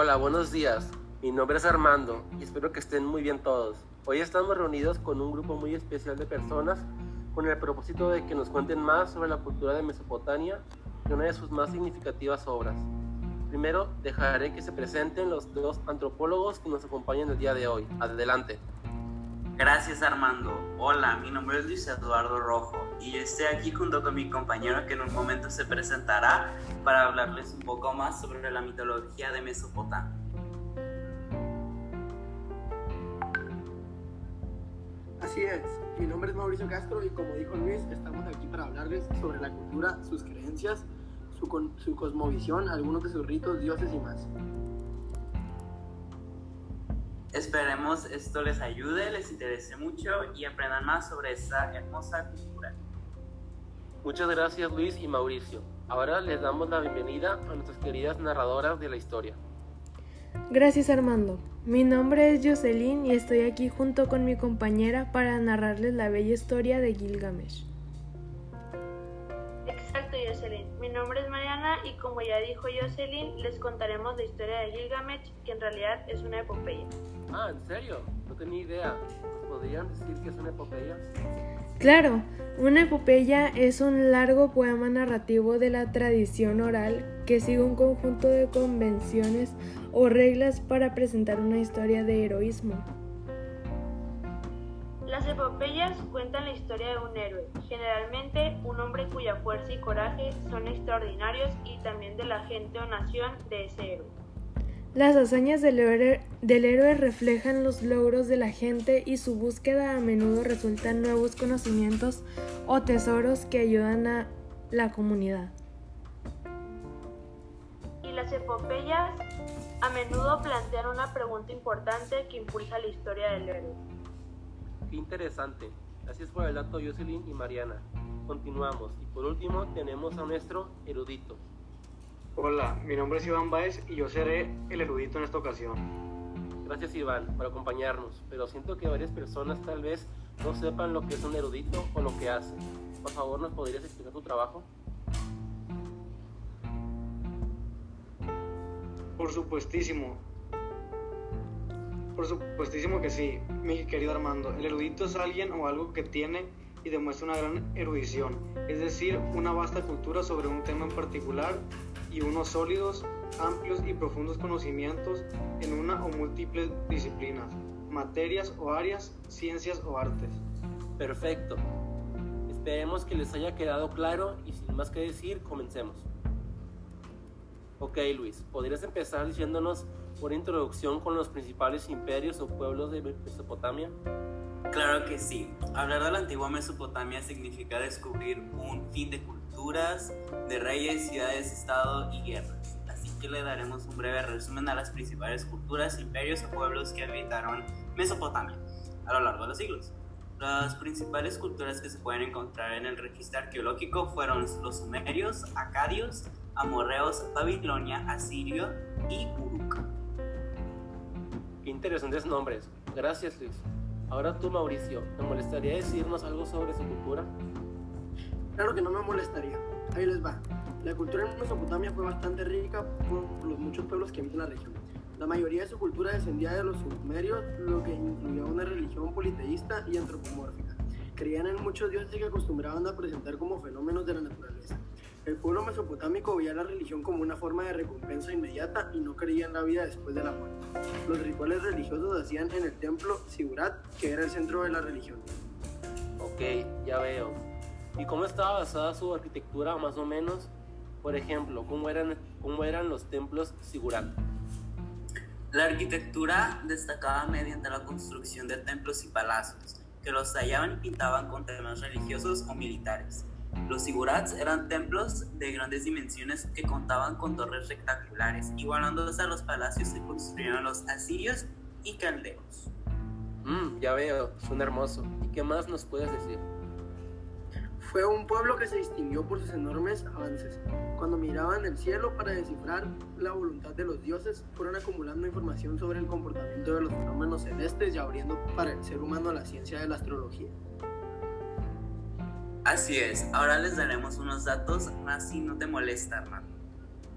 Hola, buenos días. Mi nombre es Armando y espero que estén muy bien todos. Hoy estamos reunidos con un grupo muy especial de personas con el propósito de que nos cuenten más sobre la cultura de Mesopotamia y una de sus más significativas obras. Primero, dejaré que se presenten los dos antropólogos que nos acompañan el día de hoy. Adelante. Gracias Armando. Hola, mi nombre es Luis Eduardo Rojo y estoy aquí junto con mi compañero que en un momento se presentará para hablarles un poco más sobre la mitología de Mesopotamia. Así es, mi nombre es Mauricio Castro y como dijo Luis, estamos aquí para hablarles sobre la cultura, sus creencias, su, su cosmovisión, algunos de sus ritos, dioses y más. Esperemos esto les ayude, les interese mucho y aprendan más sobre esta hermosa cultura. Muchas gracias Luis y Mauricio. Ahora les damos la bienvenida a nuestras queridas narradoras de la historia. Gracias Armando. Mi nombre es Jocelyn y estoy aquí junto con mi compañera para narrarles la bella historia de Gilgamesh. Exacto Jocelyn. Mi nombre es Mariana y como ya dijo Jocelyn, les contaremos la historia de Gilgamesh, que en realidad es una epopeya. Ah, ¿en serio? No tenía idea. ¿Podrían decir que es una epopeya? Claro, una epopeya es un largo poema narrativo de la tradición oral que sigue un conjunto de convenciones o reglas para presentar una historia de heroísmo. Las epopeyas cuentan la historia de un héroe, generalmente un hombre cuya fuerza y coraje son extraordinarios y también de la gente o nación de ese héroe. Las hazañas del héroe, reflejan los logros de la gente y su búsqueda a menudo resulta en nuevos conocimientos o tesoros que ayudan a la comunidad. Y las epopeyas a menudo plantean una pregunta importante que impulsa la historia del héroe. Qué interesante. Gracias por el dato Jocelyn y Mariana. Continuamos. Y por último tenemos a nuestro erudito. Hola, mi nombre es Iván Baez y yo seré el erudito en esta ocasión. Gracias Iván por acompañarnos, pero siento que varias personas tal vez no sepan lo que es un erudito o lo que hace. Por favor, ¿nos podrías explicar tu trabajo? Por supuestísimo. Por supuestísimo que sí, mi querido Armando. El erudito es alguien o algo que tiene y demuestra una gran erudición, es decir, una vasta cultura sobre un tema en particular y unos sólidos, amplios y profundos conocimientos en una o múltiples disciplinas, materias o áreas, ciencias o artes. Perfecto. Esperemos que les haya quedado claro y sin más que decir, comencemos. Ok, Luis, ¿podrías empezar diciéndonos una introducción con los principales imperios o pueblos de Mesopotamia? Claro que sí. Hablar de la antigua Mesopotamia significa descubrir un fin de de reyes, ciudades, estado y guerras. Así que le daremos un breve resumen a las principales culturas, imperios o pueblos que habitaron Mesopotamia a lo largo de los siglos. Las principales culturas que se pueden encontrar en el registro arqueológico fueron los sumerios, acadios, amorreos, Babilonia, asirio y Uruk. Interesantes nombres. Gracias, Luis. Ahora tú, Mauricio, ¿te molestaría decirnos algo sobre su cultura? Claro que no me molestaría. Ahí les va. La cultura en Mesopotamia fue bastante rica por los muchos pueblos que habitan la región. La mayoría de su cultura descendía de los sumerios, lo que incluía una religión politeísta y antropomórfica. Creían en muchos dioses que acostumbraban a presentar como fenómenos de la naturaleza. El pueblo mesopotámico veía la religión como una forma de recompensa inmediata y no creía en la vida después de la muerte. Los rituales religiosos hacían en el templo Sigurat, que era el centro de la religión. Ok, ya veo. ¿Y cómo estaba basada su arquitectura más o menos? Por ejemplo, ¿cómo eran, cómo eran los templos Sigurat? La arquitectura destacaba mediante la construcción de templos y palacios, que los tallaban y pintaban con temas religiosos o militares. Los sigurats eran templos de grandes dimensiones que contaban con torres rectangulares, igualándose a los palacios que construyeron los asirios y caldeos. Mm, ya veo, son hermoso. ¿Y qué más nos puedes decir? Fue un pueblo que se distinguió por sus enormes avances. Cuando miraban el cielo para descifrar la voluntad de los dioses, fueron acumulando información sobre el comportamiento de los fenómenos celestes y abriendo para el ser humano la ciencia de la astrología. Así es, ahora les daremos unos datos más si no te molesta, Armando.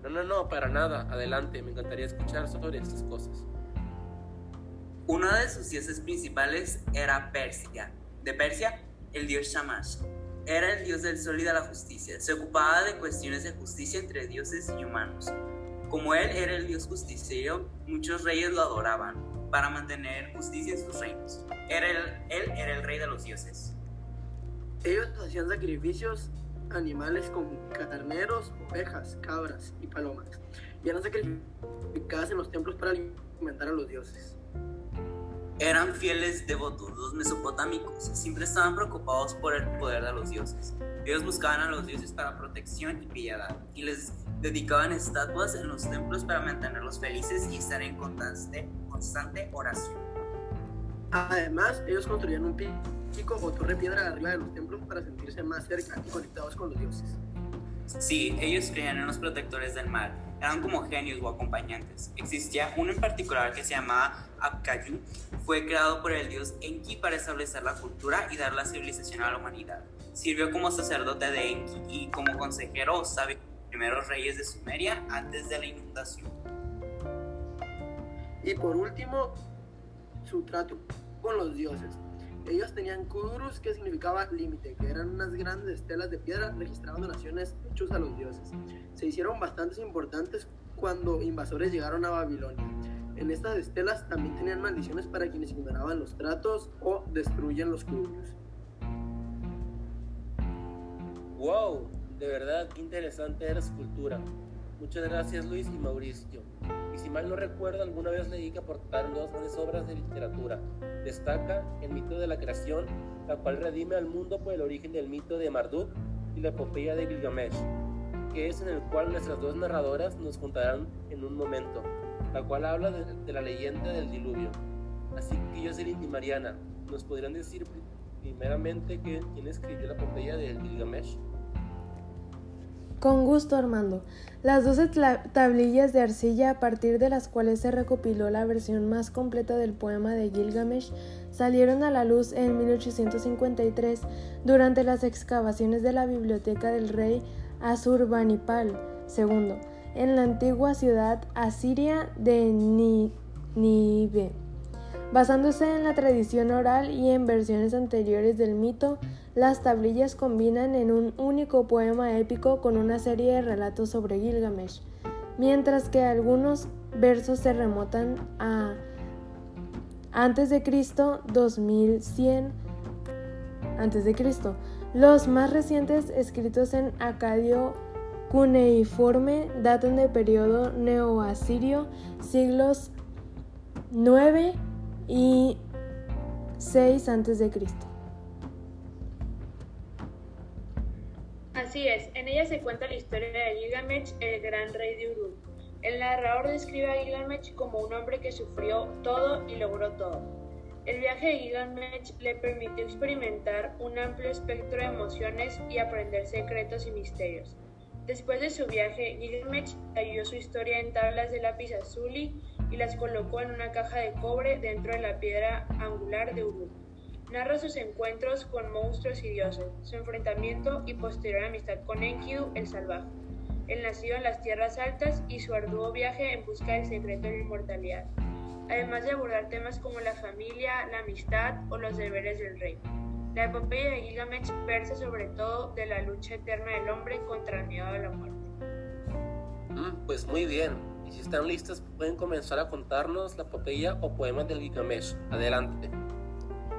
No, no, no, para nada. Adelante, me encantaría escuchar sobre estas cosas. Uno de sus dioses principales era Persia. De Persia, el dios Shamash. Era el dios del sol y de la justicia. Se ocupaba de cuestiones de justicia entre dioses y humanos. Como él era el dios justiciero, muchos reyes lo adoraban para mantener justicia en sus reinos. Era él era el rey de los dioses. Ellos hacían sacrificios animales como carneros, ovejas, cabras y palomas, y eran sacrificadas en los templos para alimentar a los dioses. Eran fieles devotos, los mesopotámicos siempre estaban preocupados por el poder de los dioses. Ellos buscaban a los dioses para protección y piedad, y les dedicaban estatuas en los templos para mantenerlos felices y estar en constante, constante oración. Además, ellos construían un pico o torre piedra arriba de los templos para sentirse más cerca y conectados con los dioses. Sí, ellos creían en los protectores del mar. Eran como genios o acompañantes. Existía uno en particular que se llamaba Abkayu. Fue creado por el dios Enki para establecer la cultura y dar la civilización a la humanidad. Sirvió como sacerdote de Enki y como consejero sabio de los primeros reyes de Sumeria antes de la inundación. Y por último, su trato con los dioses. Ellos tenían kudurus, que significaba límite, que eran unas grandes estelas de piedra registrando donaciones hechos a los dioses. Se hicieron bastante importantes cuando invasores llegaron a Babilonia. En estas estelas también tenían maldiciones para quienes ignoraban los tratos o destruyen los kudurus. ¡Wow! De verdad, qué interesante era su cultura. Muchas gracias Luis y Mauricio. Y si mal no recuerdo, alguna vez leí que aportaron dos grandes obras de literatura. Destaca El mito de la creación, la cual redime al mundo por el origen del mito de Marduk y la epopeya de Gilgamesh, que es en el cual nuestras dos narradoras nos contarán en un momento, la cual habla de, la leyenda del diluvio. Así que yo, y Mariana, ¿nos podrían decir primeramente quién escribió la epopeya de Gilgamesh? Con gusto, Armando. Las 12 tablillas de arcilla a partir de las cuales se recopiló la versión más completa del poema de Gilgamesh salieron a la luz en 1853 durante las excavaciones de la biblioteca del rey Asurbanipal II en la antigua ciudad asiria de Nínive. Basándose en la tradición oral y en versiones anteriores del mito, las tablillas combinan en un único poema épico con una serie de relatos sobre Gilgamesh, mientras que algunos versos se remontan a antes de Cristo 2100 antes de Cristo. Los más recientes escritos en acadio cuneiforme datan del periodo neoasirio siglos 9 y 6 antes de Cristo. Así es, en ella se cuenta la historia de Gilgamesh, el gran rey de Uruk. El narrador describe a Gilgamesh como un hombre que sufrió todo y logró todo. El viaje de Gilgamesh le permitió experimentar un amplio espectro de emociones y aprender secretos y misterios. Después de su viaje, Gilgamesh talló su historia en tablas de lápiz azuli y las colocó en una caja de cobre dentro de la piedra angular de Uruk. Narra sus encuentros con monstruos y dioses, su enfrentamiento y posterior amistad con Enkidu el salvaje, el nacido en las tierras altas y su arduo viaje en busca del secreto de la inmortalidad, además de abordar temas como la familia, la amistad o los deberes del rey. La epopeya de Gilgamesh versa sobre todo de la lucha eterna del hombre contra el miedo a la muerte. Mm, pues muy bien, y si están listos pueden comenzar a contarnos la epopeya o poemas del Gilgamesh. Adelante.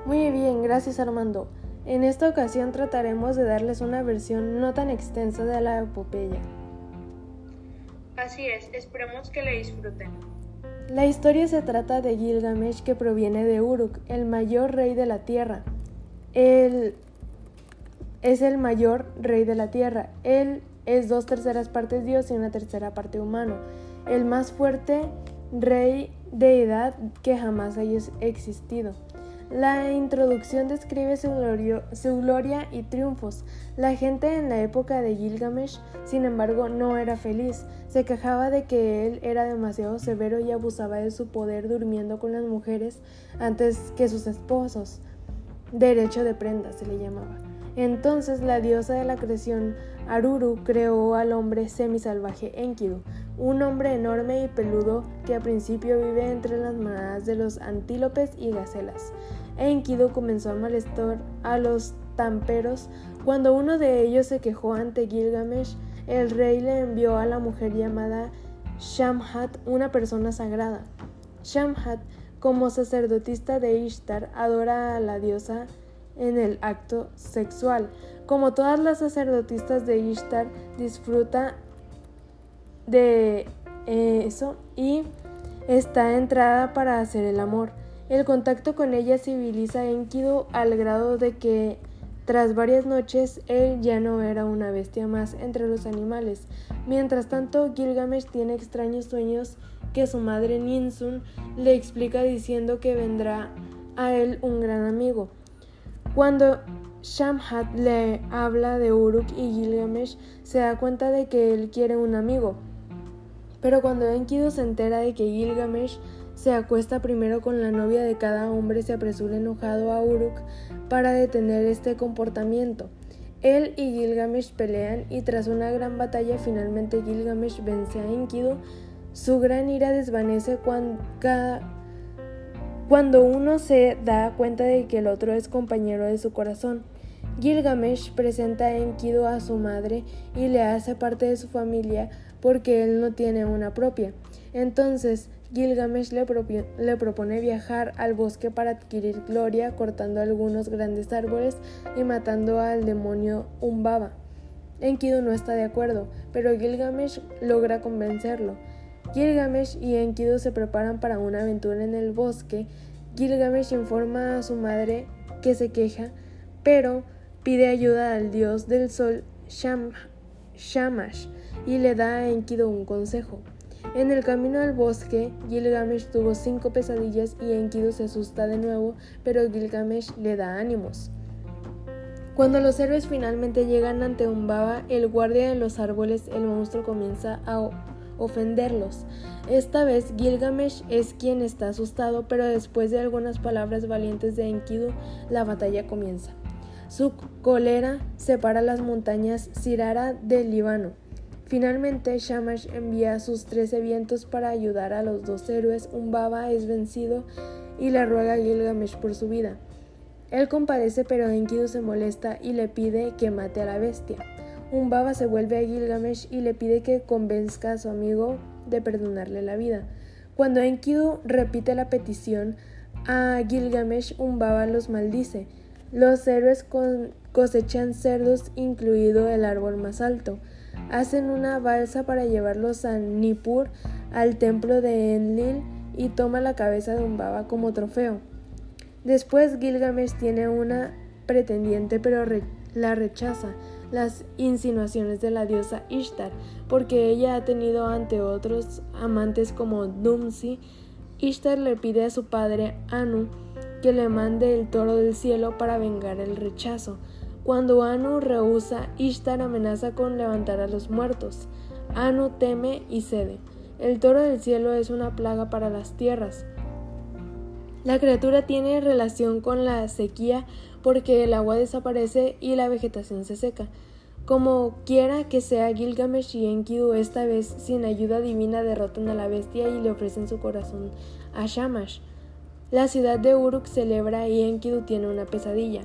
Muy bien, gracias Armando. En esta ocasión trataremos de darles una versión no tan extensa de la epopeya. Así es, esperemos que la disfruten. La historia se trata de Gilgamesh que proviene de Uruk, el mayor rey de la tierra. Él es el mayor rey de la tierra. Él es dos terceras partes Dios y una tercera parte humano. El más fuerte rey de edad que jamás haya existido. La introducción describe su, gloria y triunfos. La gente en la época de Gilgamesh, sin embargo, no era feliz. Se quejaba de que él era demasiado severo y abusaba de su poder durmiendo con las mujeres antes que sus esposos. Derecho de prenda se le llamaba. Entonces la diosa de la creación, Aruru creó al hombre semisalvaje Enkidu, un hombre enorme y peludo que al principio vive entre las manadas de los antílopes y gacelas. Enkidu comenzó a molestar a los tamperos cuando uno de ellos se quejó ante Gilgamesh. El rey le envió a la mujer llamada Shamhat, una persona sagrada. Shamhat, como sacerdotista de Ishtar, adora a la diosa en el acto sexual. Como todas las sacerdotisas de Ishtar, disfruta de eso y está entrada para hacer el amor. El contacto con ella civiliza a Enkidu al grado de que tras varias noches él ya no era una bestia más entre los animales. Mientras tanto, Gilgamesh tiene extraños sueños que su madre Ninsun le explica diciendo que vendrá a él un gran amigo. Cuando Shamhat le habla de Uruk y Gilgamesh, se da cuenta de que él quiere un amigo. Pero cuando Enkidu se entera de que Gilgamesh se acuesta primero con la novia de cada hombre, se apresura enojado a Uruk para detener este comportamiento. Él y Gilgamesh pelean y tras una gran batalla finalmente Gilgamesh vence a Enkidu. Su gran ira desvanece cuando cada cuando uno se da cuenta de que el otro es compañero de su corazón. Gilgamesh presenta a Enkidu a su madre y le hace parte de su familia porque él no tiene una propia. Entonces, Gilgamesh le, le, propone viajar al bosque para adquirir gloria, cortando algunos grandes árboles y matando al demonio Umbaba. Enkidu no está de acuerdo, pero Gilgamesh logra convencerlo. Gilgamesh y Enkidu se preparan para una aventura en el bosque. Gilgamesh informa a su madre que se queja, pero pide ayuda al dios del sol Shamash y le da a Enkidu un consejo. En el camino al bosque, Gilgamesh tuvo cinco pesadillas y Enkidu se asusta de nuevo, pero Gilgamesh le da ánimos. Cuando los héroes finalmente llegan ante un baba, el guardia de los árboles, el monstruo comienza a ofenderlos. Esta vez Gilgamesh es quien está asustado, pero después de algunas palabras valientes de Enkidu, la batalla comienza. Su cólera separa las montañas Sirara del Líbano. Finalmente, Shamash envía a sus trece vientos para ayudar a los dos héroes. Umbaba es vencido y le ruega a Gilgamesh por su vida. Él compadece, pero Enkidu se molesta y le pide que mate a la bestia. Umbaba se vuelve a Gilgamesh y le pide que convenzca a su amigo de perdonarle la vida. Cuando Enkidu repite la petición a Gilgamesh, Umbaba los maldice. Los héroes cosechan cerdos, incluido el árbol más alto. Hacen una balsa para llevarlos a Nippur, al templo de Enlil, y toma la cabeza de Umbaba como trofeo. Después Gilgamesh tiene una pretendiente pero la rechaza las insinuaciones de la diosa Ishtar, porque ella ha tenido ante otros amantes como Dumsi. Ishtar le pide a su padre Anu que le mande el toro del cielo para vengar el rechazo. Cuando Anu rehúsa, Ishtar amenaza con levantar a los muertos. Anu teme y cede. El toro del cielo es una plaga para las tierras. La criatura tiene relación con la sequía porque el agua desaparece y la vegetación se seca. Como quiera que sea, Gilgamesh y Enkidu esta vez sin ayuda divina derrotan a la bestia y le ofrecen su corazón a Shamash. La ciudad de Uruk celebra y Enkidu tiene una pesadilla.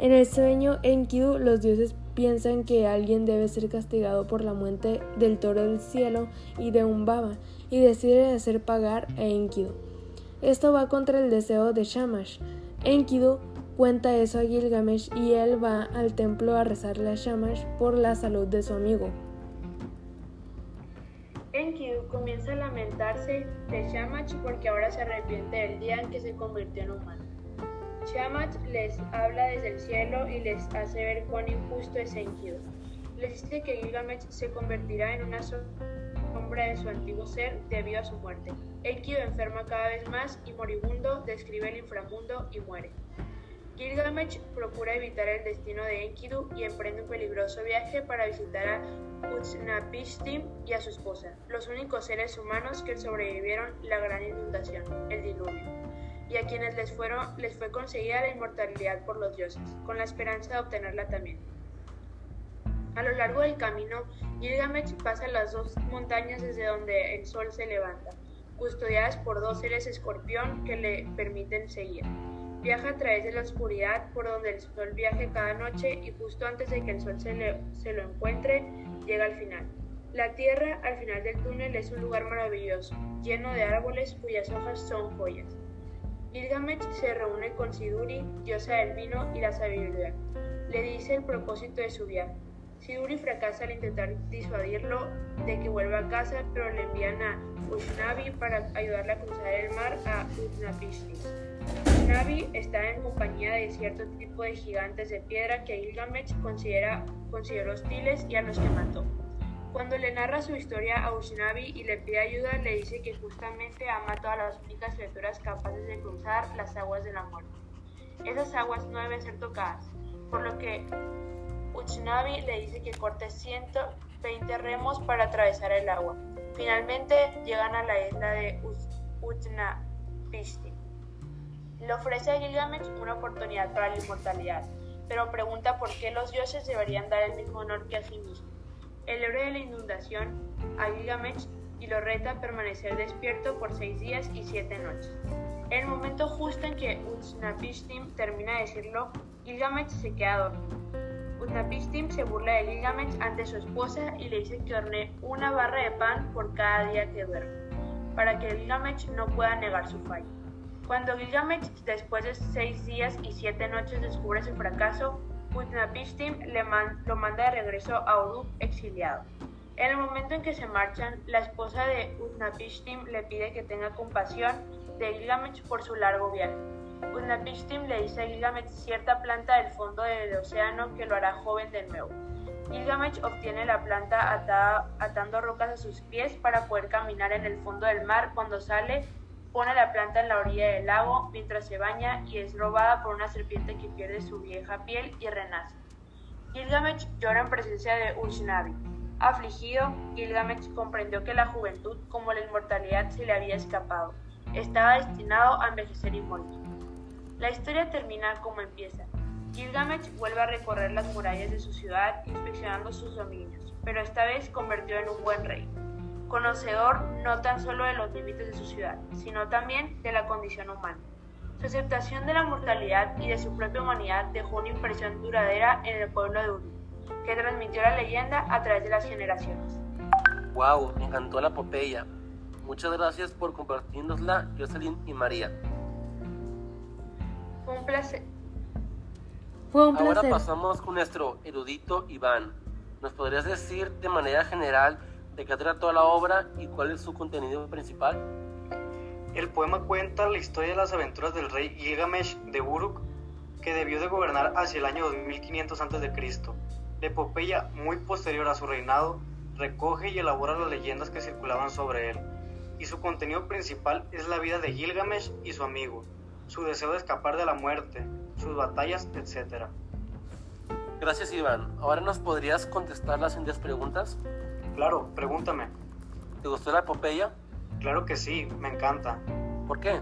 En el sueño Enkidu los dioses piensan que alguien debe ser castigado por la muerte del toro del cielo y de un baba y decide hacer pagar a Enkidu. Esto va contra el deseo de Shamash. Enkidu cuenta eso a Gilgamesh y él va al templo a rezarle a Shamash por la salud de su amigo. Enkidu comienza a lamentarse de Shamash porque ahora se arrepiente del día en que se convirtió en humano. Shamash les habla desde el cielo y les hace ver cuán injusto es Enkidu. Les dice que Gilgamesh se convertirá en una sombra de su antiguo ser debido a su muerte. Enkidu enferma cada vez más y moribundo describe el inframundo y muere. Gilgamesh procura evitar el destino de Enkidu y emprende un peligroso viaje para visitar a Utnapishtim y a su esposa, los únicos seres humanos que sobrevivieron la gran inundación, el diluvio, y a quienes les, les fue conseguida la inmortalidad por los dioses, con la esperanza de obtenerla también. A lo largo del camino, Gilgamesh pasa las dos montañas desde donde el sol se levanta, custodiadas por dos seres escorpión que le permiten seguir. Viaja a través de la oscuridad por donde el sol viaje cada noche y justo antes de que el sol se, lo encuentre, llega al final. La tierra al final del túnel es un lugar maravilloso, lleno de árboles cuyas hojas son joyas. Gilgamesh se reúne con Siduri, diosa del vino y la sabiduría. Le dice el propósito de su viaje. Siduri fracasa al intentar disuadirlo de que vuelva a casa, pero le envían a Ushnavi para ayudarle a cruzar el mar a Utnapishtim. Navi está en compañía de cierto tipo de gigantes de piedra que Gilgamesh considera, consideró hostiles y a los que mató. Cuando le narra su historia a Usnavi y le pide ayuda, le dice que justamente ha matado a las únicas criaturas capaces de cruzar las aguas de la muerte. Esas aguas no deben ser tocadas, por lo que Uchnavi le dice que corte 120 remos para atravesar el agua. Finalmente llegan a la isla de Utnapishtim. Le ofrece a Gilgamesh una oportunidad para la inmortalidad, pero pregunta por qué los dioses deberían dar el mismo honor que a sí mismos. El héroe de la inundación a Gilgamesh y lo reta a permanecer despierto por seis días y siete noches. En el momento justo en que Utnapishtim termina de decirlo, Gilgamesh se queda dormido. Utnapishtim se burla de Gilgamesh ante su esposa y le dice que hornee una barra de pan por cada día que duerme, para que Gilgamesh no pueda negar su fallo. Cuando Gilgamesh, después de seis días y siete noches, descubre su fracaso, Utnapishtim lo manda de regreso a Uruk exiliado. En el momento en que se marchan, la esposa de Utnapishtim le pide que tenga compasión de Gilgamesh por su largo viaje. Utnapishtim le dice a Gilgamesh cierta planta del fondo del océano que lo hará joven de nuevo. Gilgamesh obtiene la planta atada, atando rocas a sus pies para poder caminar en el fondo del mar cuando sale Pone la planta en la orilla del lago mientras se baña y es robada por una serpiente que pierde su vieja piel y renace. Gilgamesh llora en presencia de Ushnavi. Afligido, Gilgamesh comprendió que la juventud, como la inmortalidad, se le había escapado. Estaba destinado a envejecer y morir. La historia termina como empieza. Gilgamesh vuelve a recorrer las murallas de su ciudad inspeccionando sus dominios, pero esta vez convirtió en un buen rey conocedor no tan solo de los límites de su ciudad, sino también de la condición humana. Su aceptación de la mortalidad y de su propia humanidad dejó una impresión duradera en el pueblo de Uru, que transmitió la leyenda a través de las generaciones. ¡Wow! Me encantó la epopeya. Muchas gracias por compartirnosla, Jocelyn y María. Fue un placer. Fue un Ahora placer. pasamos con nuestro erudito Iván. ¿Nos podrías decir de manera general de qué trata la obra y cuál es su contenido principal? El poema cuenta la historia de las aventuras del rey Gilgamesh de Uruk, que debió de gobernar hacia el año 2500 a.C. La epopeya, muy posterior a su reinado, recoge y elabora las leyendas que circulaban sobre él, y su contenido principal es la vida de Gilgamesh y su amigo, su deseo de escapar de la muerte, sus batallas, etc. Gracias Iván. Ahora nos podrías contestar las siguientes preguntas. Claro, pregúntame. ¿Te gustó la epopeya? Claro que sí, me encanta. ¿Por qué?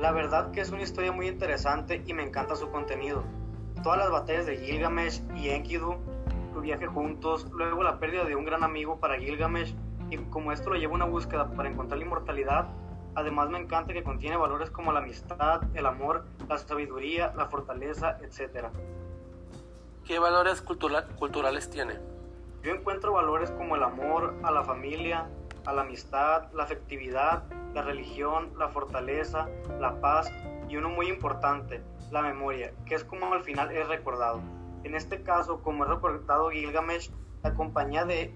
La verdad que es una historia muy interesante y me encanta su contenido. Todas las batallas de Gilgamesh y Enkidu, su viaje juntos, luego la pérdida de un gran amigo para Gilgamesh y como esto lo lleva a una búsqueda para encontrar la inmortalidad, además me encanta que contiene valores como la amistad, el amor, la sabiduría, la fortaleza, etc. ¿Qué valores cultura- culturales tiene? Yo encuentro valores como el amor a la familia, a la amistad, la afectividad, la religión, la fortaleza, la paz y uno muy importante, la memoria, que es como al final es recordado. En este caso, como es recordado Gilgamesh, la compañía de,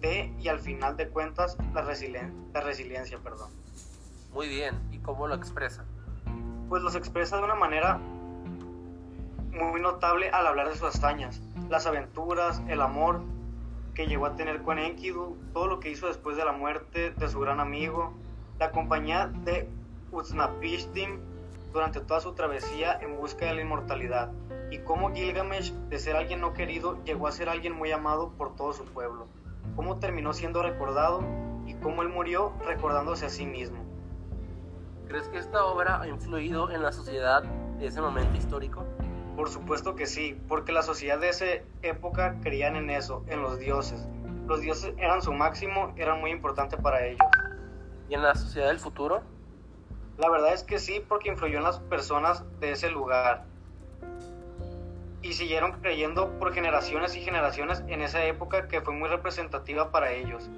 de y al final de cuentas la, resilien- la resiliencia. Perdón. Muy bien. ¿Y cómo lo expresa? Pues los expresa de una manera muy notable al hablar de sus hazañas, las aventuras, el amor que llegó a tener con Enkidu, todo lo que hizo después de la muerte de su gran amigo, la compañía de Utnapishtim durante toda su travesía en busca de la inmortalidad, y cómo Gilgamesh, de ser alguien no querido, llegó a ser alguien muy amado por todo su pueblo, cómo terminó siendo recordado y cómo él murió recordándose a sí mismo. ¿Crees que esta obra ha influido en la sociedad de ese momento histórico? Por supuesto que sí, porque la sociedad de esa época creían en eso, en los dioses. Los dioses eran su máximo, eran muy importantes para ellos. ¿Y en la sociedad del futuro? La verdad es que sí, porque influyó en las personas de ese lugar. Y siguieron creyendo por generaciones y generaciones en esa época que fue muy representativa para ellos.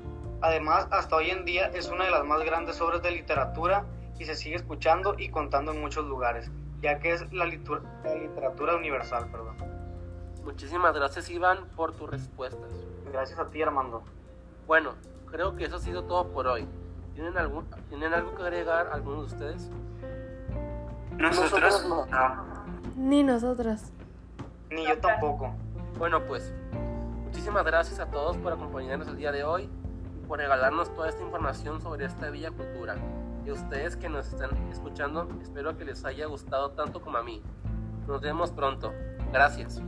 Además, hasta hoy en día es una de las más grandes obras de literatura y se sigue escuchando y contando en muchos lugares, ya que es la, la literatura universal. Perdón. Muchísimas gracias Iván por tus respuestas. Gracias a ti Armando. Bueno, creo que eso ha sido todo por hoy. ¿Tienen, algún, ¿tienen algo que agregar algunos de ustedes? Nosotros no. Ni nosotras. Ni yo tampoco. Bueno, pues muchísimas gracias a todos por acompañarnos el día de hoy y por regalarnos toda esta información sobre esta bella cultura. Y ustedes que nos están escuchando, espero que les haya gustado tanto como a mí. Nos vemos pronto. Gracias.